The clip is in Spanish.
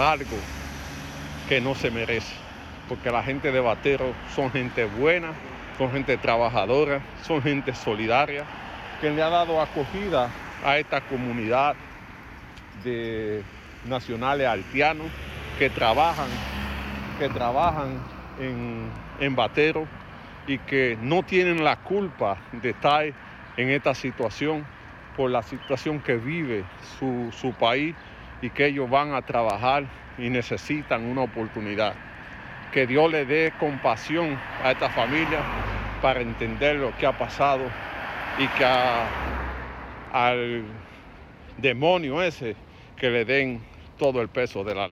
algo que no se merece, porque la gente de Batero son gente buena, son gente trabajadora, son gente solidaria, que le ha dado acogida a esta comunidad de nacionales haitianos que trabajan, que trabajan en, en Batero y que no tienen la culpa de estar en esta situación por la situación que vive su, su país y que ellos van a trabajar y necesitan una oportunidad. Que Dios le dé compasión a esta familia para entender lo que ha pasado y que al demonio ese que le den todo el peso de la